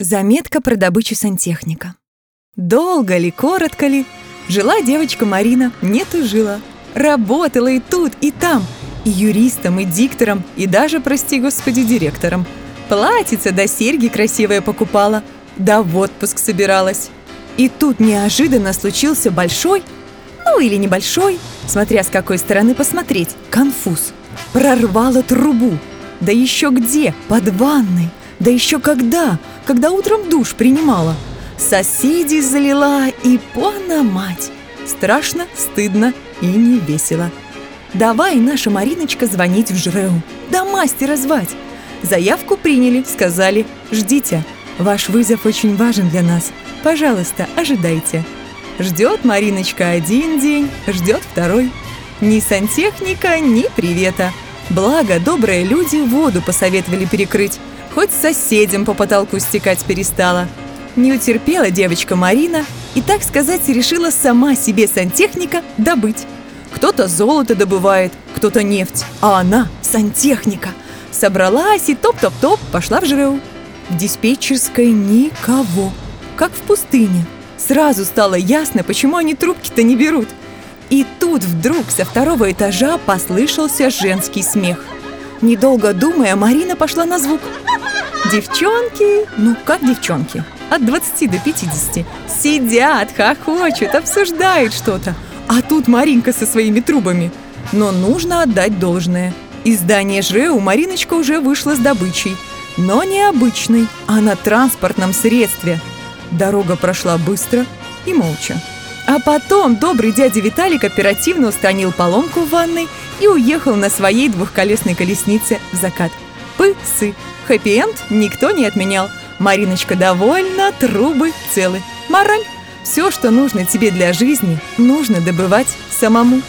Заметка про добычу сантехника. Долго ли, коротко ли, жила девочка Марина, не тужила. Работала и тут, и там, и юристом, и диктором, и даже, прости господи, директором. Платьице да серьги красивые покупала, да в отпуск собиралась. И тут неожиданно случился большой, ну или небольшой, смотря с какой стороны посмотреть, конфуз. Прорвала трубу. Да еще где? Под ванной. Да еще когда? Когда утром душ принимала. Соседей залила и пона мать. Страшно, стыдно и не весело. Давай, наша Мариночка, звонить в ЖРЭУ. Да мастера звать. Заявку приняли, сказали, ждите. Ваш вызов очень важен для нас. Пожалуйста, ожидайте. Ждет Мариночка один день, ждет второй. Ни сантехника, ни привета. Благо, добрые люди воду посоветовали перекрыть. Хоть соседям по потолку стекать перестала. Не утерпела девочка Марина и, так сказать, решила сама себе сантехника добыть. Кто-то золото добывает, кто-то нефть, а она сантехника. Собралась и топ-топ-топ пошла в ЖРУ. В диспетчерской никого, как в пустыне. Сразу стало ясно, почему они трубки-то не берут. И тут вдруг со второго этажа послышался женский смех. Недолго думая, Марина пошла на звук. Девчонки, ну как девчонки, от 20 до 50, сидят, хохочут, обсуждают что-то. А тут Маринка со своими трубами. Но нужно отдать должное. Из здания ЖЭУ Мариночка уже вышла с добычей. Но не обычной, а на транспортном средстве. Дорога прошла быстро и молча. А потом добрый дядя Виталик оперативно устранил поломку в ванной и уехал на своей двухколесной колеснице в закат. Пысы. Хэппи-энд никто не отменял. Мариночка довольна, трубы целы. Мораль. Все, что нужно тебе для жизни, нужно добывать самому.